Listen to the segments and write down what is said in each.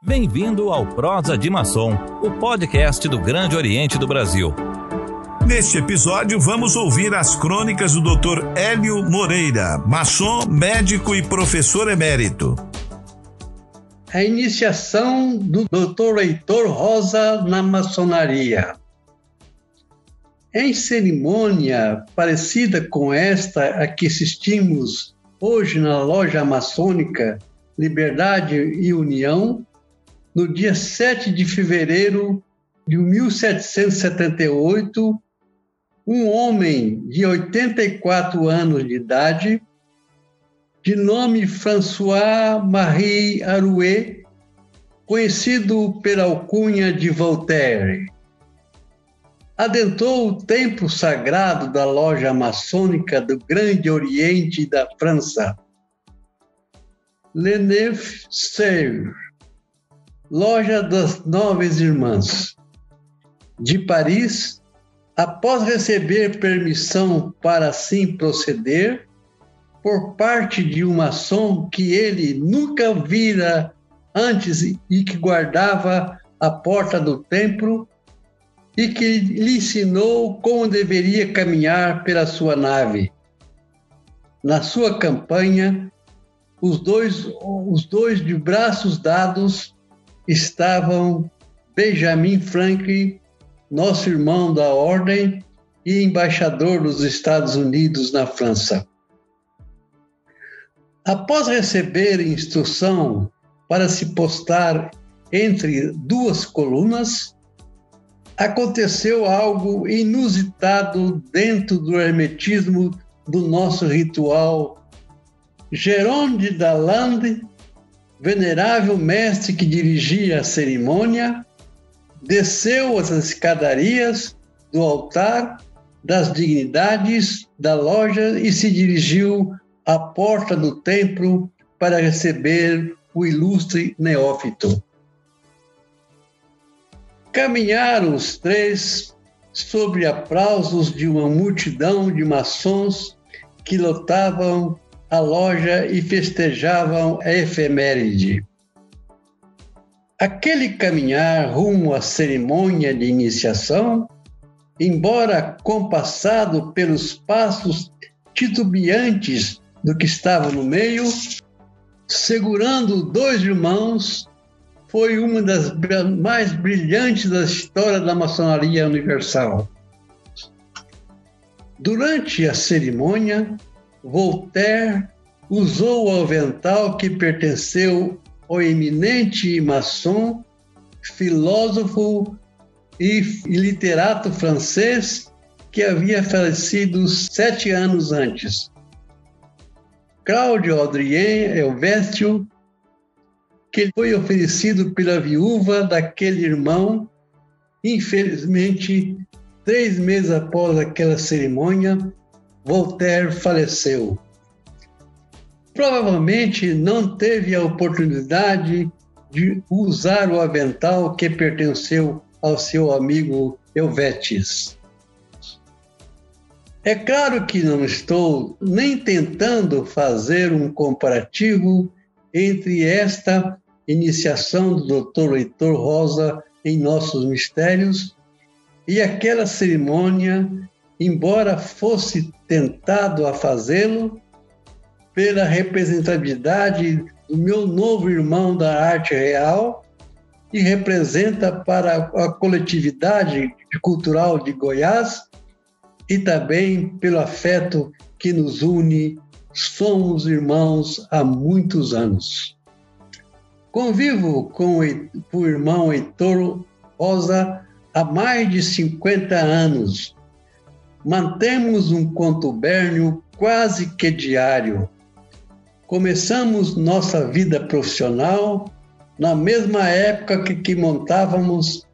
Bem-vindo ao Prosa de Maçom, o podcast do Grande Oriente do Brasil. Neste episódio, vamos ouvir as crônicas do Dr. Hélio Moreira, maçom, médico e professor emérito. A iniciação do Dr. Heitor Rosa na maçonaria. Em cerimônia parecida com esta a que assistimos hoje na loja maçônica Liberdade e União, no dia 7 de fevereiro de 1778, um homem de 84 anos de idade, de nome François Marie Arouet, conhecido pela alcunha de Voltaire, adentrou o templo sagrado da loja maçônica do Grande Oriente da França, Le Neuf Serre, Loja das Nove Irmãs, de Paris, após receber permissão para assim proceder, por parte de um maçom que ele nunca vira antes e que guardava a porta do templo e que lhe ensinou como deveria caminhar pela sua nave. Na sua campanha, os dois, os dois de braços dados estavam Benjamin Franklin, nosso irmão da ordem e embaixador dos Estados Unidos na França. Após receber instrução para se postar entre duas colunas, aconteceu algo inusitado dentro do hermetismo do nosso ritual. Jerônimo de Dalande venerável mestre que dirigia a cerimônia, desceu as escadarias do altar das dignidades da loja e se dirigiu à porta do templo para receber o ilustre neófito. Caminharam os três sobre aplausos de uma multidão de maçons que lotavam a loja e festejavam a efeméride. Aquele caminhar rumo à cerimônia de iniciação, embora compassado pelos passos titubeantes do que estava no meio, segurando dois irmãos, foi uma das mais brilhantes da história da maçonaria universal. Durante a cerimônia, Voltaire usou o avental que pertenceu ao eminente maçom, filósofo e literato francês que havia falecido sete anos antes. Cláudio Adrien Helvétio, que foi oferecido pela viúva daquele irmão, infelizmente, três meses após aquela cerimônia, Voltaire faleceu. Provavelmente não teve a oportunidade de usar o avental que pertenceu ao seu amigo Helvetes. É claro que não estou nem tentando fazer um comparativo entre esta iniciação do Dr. Heitor Rosa em nossos mistérios e aquela cerimônia embora fosse tentado a fazê-lo pela representatividade do meu novo irmão da arte real e representa para a coletividade cultural de Goiás e também pelo afeto que nos une, somos irmãos há muitos anos. Convivo com o irmão Heitor Rosa há mais de 50 anos mantemos um contubérnio quase que diário. Começamos nossa vida profissional na mesma época que, que montávamos,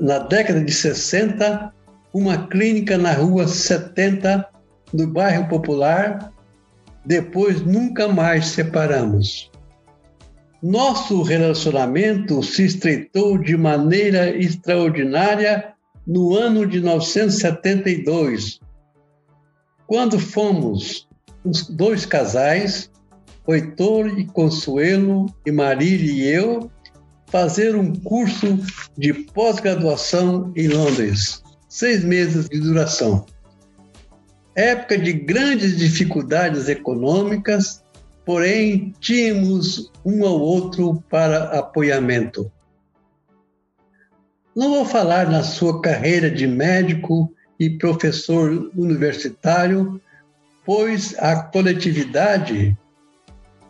na década de 60, uma clínica na rua 70, do bairro Popular. Depois nunca mais separamos. Nosso relacionamento se estreitou de maneira extraordinária no ano de 1972, quando fomos os dois casais, Heitor e Consuelo, e Marília e eu, fazer um curso de pós-graduação em Londres, seis meses de duração. Época de grandes dificuldades econômicas, porém tínhamos um ao outro para apoiamento. Não vou falar na sua carreira de médico e professor universitário, pois a coletividade,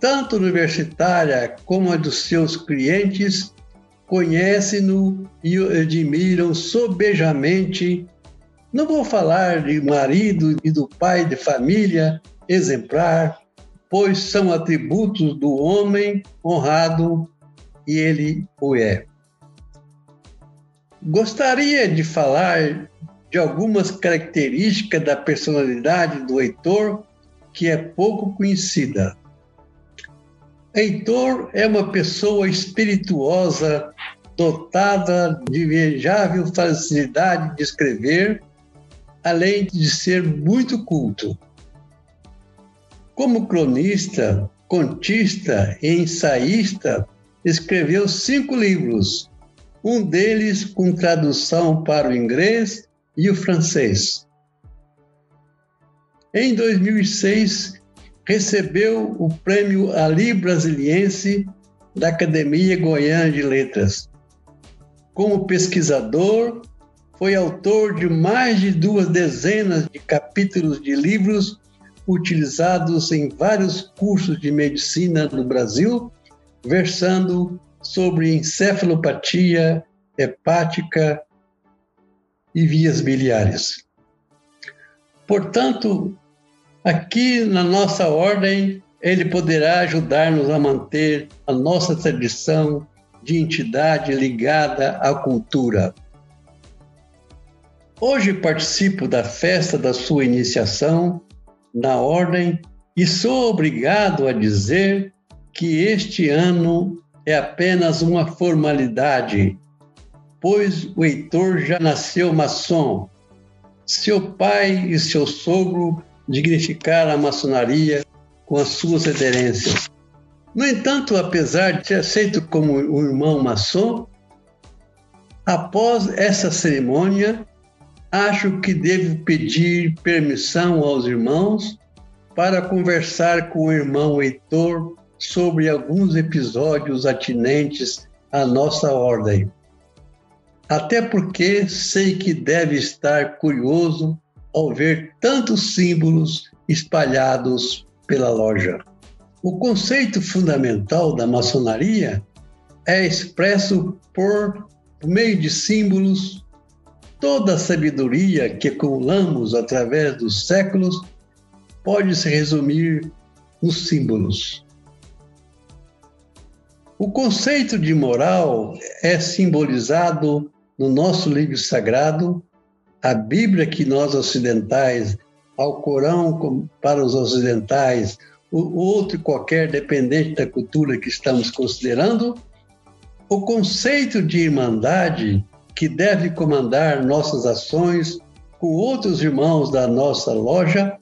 tanto universitária como a dos seus clientes, conhecem-no e o admiram sobejamente. Não vou falar de marido e do pai de família exemplar, pois são atributos do homem honrado e ele o é. Gostaria de falar de algumas características da personalidade do Heitor que é pouco conhecida. Heitor é uma pessoa espirituosa, dotada de invejável facilidade de escrever, além de ser muito culto. Como cronista, contista e ensaísta, escreveu cinco livros, um deles com tradução para o inglês e o francês. Em 2006, recebeu o Prêmio Ali Brasiliense da Academia Goiana de Letras. Como pesquisador, foi autor de mais de duas dezenas de capítulos de livros utilizados em vários cursos de medicina no Brasil, versando sobre encefalopatia hepática e vias biliares. Portanto, aqui na nossa ordem, ele poderá ajudar-nos a manter a nossa tradição de entidade ligada à cultura. Hoje participo da festa da sua iniciação na ordem e sou obrigado a dizer que este ano é apenas uma formalidade, pois o Heitor já nasceu maçom. Seu pai e seu sogro dignificaram a maçonaria com as suas aderências. No entanto, apesar de ser aceito como um irmão maçom, após essa cerimônia, acho que devo pedir permissão aos irmãos para conversar com o irmão Heitor sobre alguns episódios atinentes à nossa ordem. Até porque sei que deve estar curioso ao ver tantos símbolos espalhados pela loja. O conceito fundamental da maçonaria é expresso por meio de símbolos. Toda a sabedoria que acumulamos através dos séculos pode se resumir nos símbolos. O conceito de moral é simbolizado no nosso livro sagrado, a Bíblia que nós ocidentais, ao Corão para os ocidentais, o outro qualquer dependente da cultura que estamos considerando, o conceito de irmandade que deve comandar nossas ações com outros irmãos da nossa loja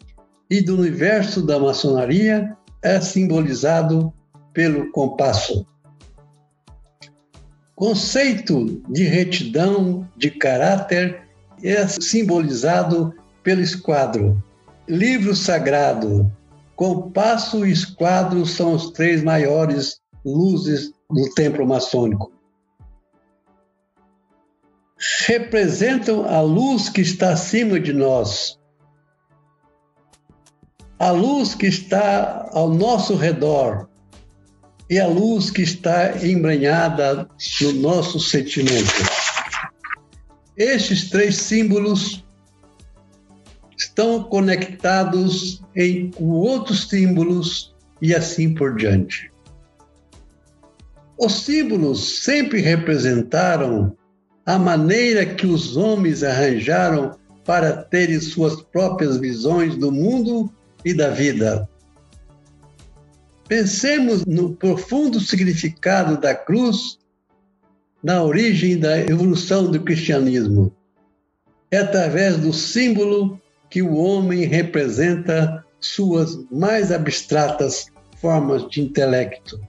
e do universo da maçonaria é simbolizado pelo compasso conceito de retidão de caráter é simbolizado pelo esquadro. Livro sagrado, compasso e esquadro são os três maiores luzes do templo maçônico. Representam a luz que está acima de nós, a luz que está ao nosso redor, e a luz que está embranhada no nosso sentimento. Estes três símbolos estão conectados em, com outros símbolos e assim por diante. Os símbolos sempre representaram a maneira que os homens arranjaram para terem suas próprias visões do mundo e da vida. Pensemos no profundo significado da cruz na origem da evolução do cristianismo. É através do símbolo que o homem representa suas mais abstratas formas de intelecto.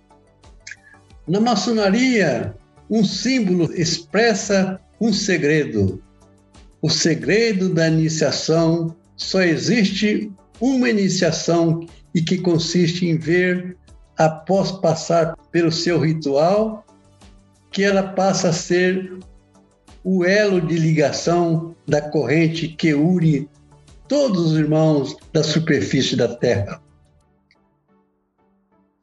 Na maçonaria, um símbolo expressa um segredo. O segredo da iniciação só existe uma iniciação e que consiste em ver, após passar pelo seu ritual, que ela passa a ser o elo de ligação da corrente que une todos os irmãos da superfície da Terra.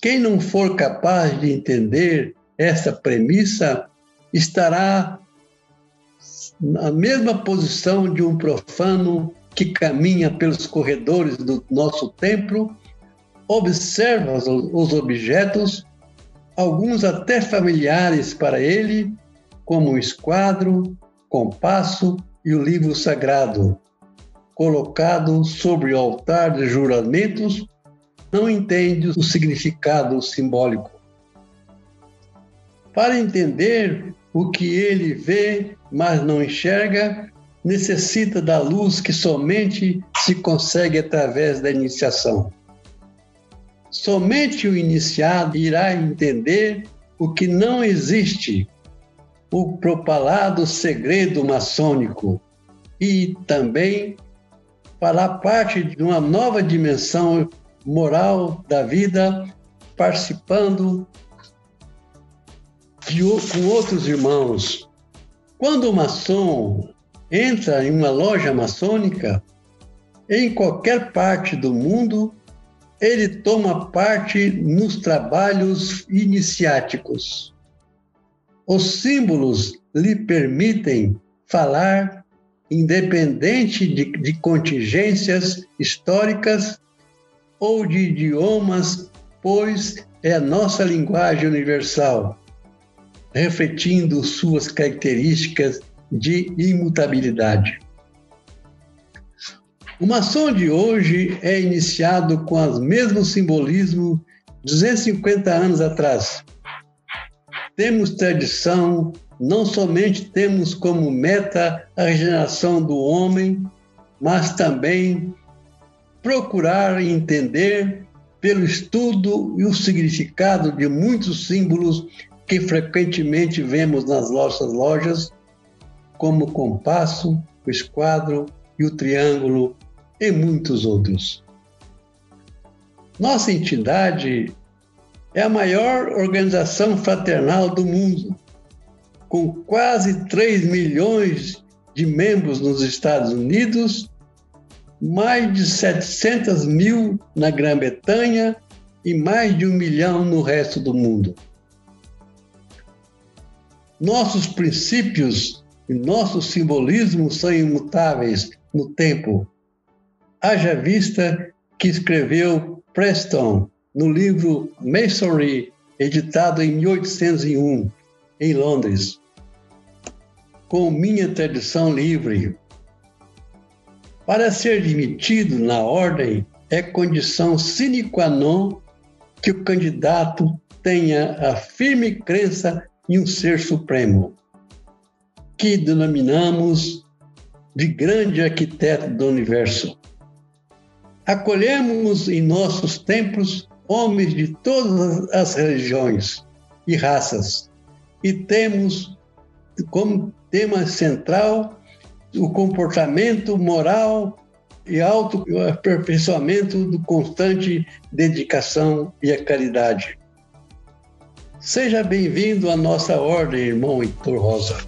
Quem não for capaz de entender essa premissa estará na mesma posição de um profano que caminha pelos corredores do nosso templo, observa os objetos, alguns até familiares para ele, como o esquadro, compasso e o livro sagrado, colocado sobre o altar de juramentos, não entende o significado simbólico. Para entender o que ele vê, mas não enxerga, necessita da luz que somente se consegue através da iniciação. Somente o iniciado irá entender o que não existe, o propalado segredo maçônico, e também fará parte de uma nova dimensão moral da vida, participando de, com outros irmãos. Quando o maçom entra em uma loja maçônica, em qualquer parte do mundo, ele toma parte nos trabalhos iniciáticos. Os símbolos lhe permitem falar independente de, de contingências históricas ou de idiomas, pois é a nossa linguagem universal, refletindo suas características de imutabilidade. O maçom de hoje é iniciado com os mesmos simbolismos 250 anos atrás. Temos tradição, não somente temos como meta a regeneração do homem, mas também procurar entender pelo estudo e o significado de muitos símbolos que frequentemente vemos nas nossas lojas, como o compasso, o esquadro e o triângulo e muitos outros. Nossa entidade é a maior organização fraternal do mundo, com quase 3 milhões de membros nos Estados Unidos, mais de 700 mil na Grã-Bretanha e mais de um milhão no resto do mundo. Nossos princípios e nossos simbolismos são imutáveis no tempo. Haja vista que escreveu Preston no livro Masonry, editado em 1801, em Londres, com minha tradição livre. Para ser admitido na ordem, é condição sine qua non que o candidato tenha a firme crença em um ser supremo, que denominamos de grande arquiteto do universo. Acolhemos em nossos templos homens de todas as religiões e raças, e temos como tema central o comportamento moral e autoaperfeiçoamento do constante dedicação e a caridade. Seja bem-vindo à nossa ordem, irmão Heitor Rosa.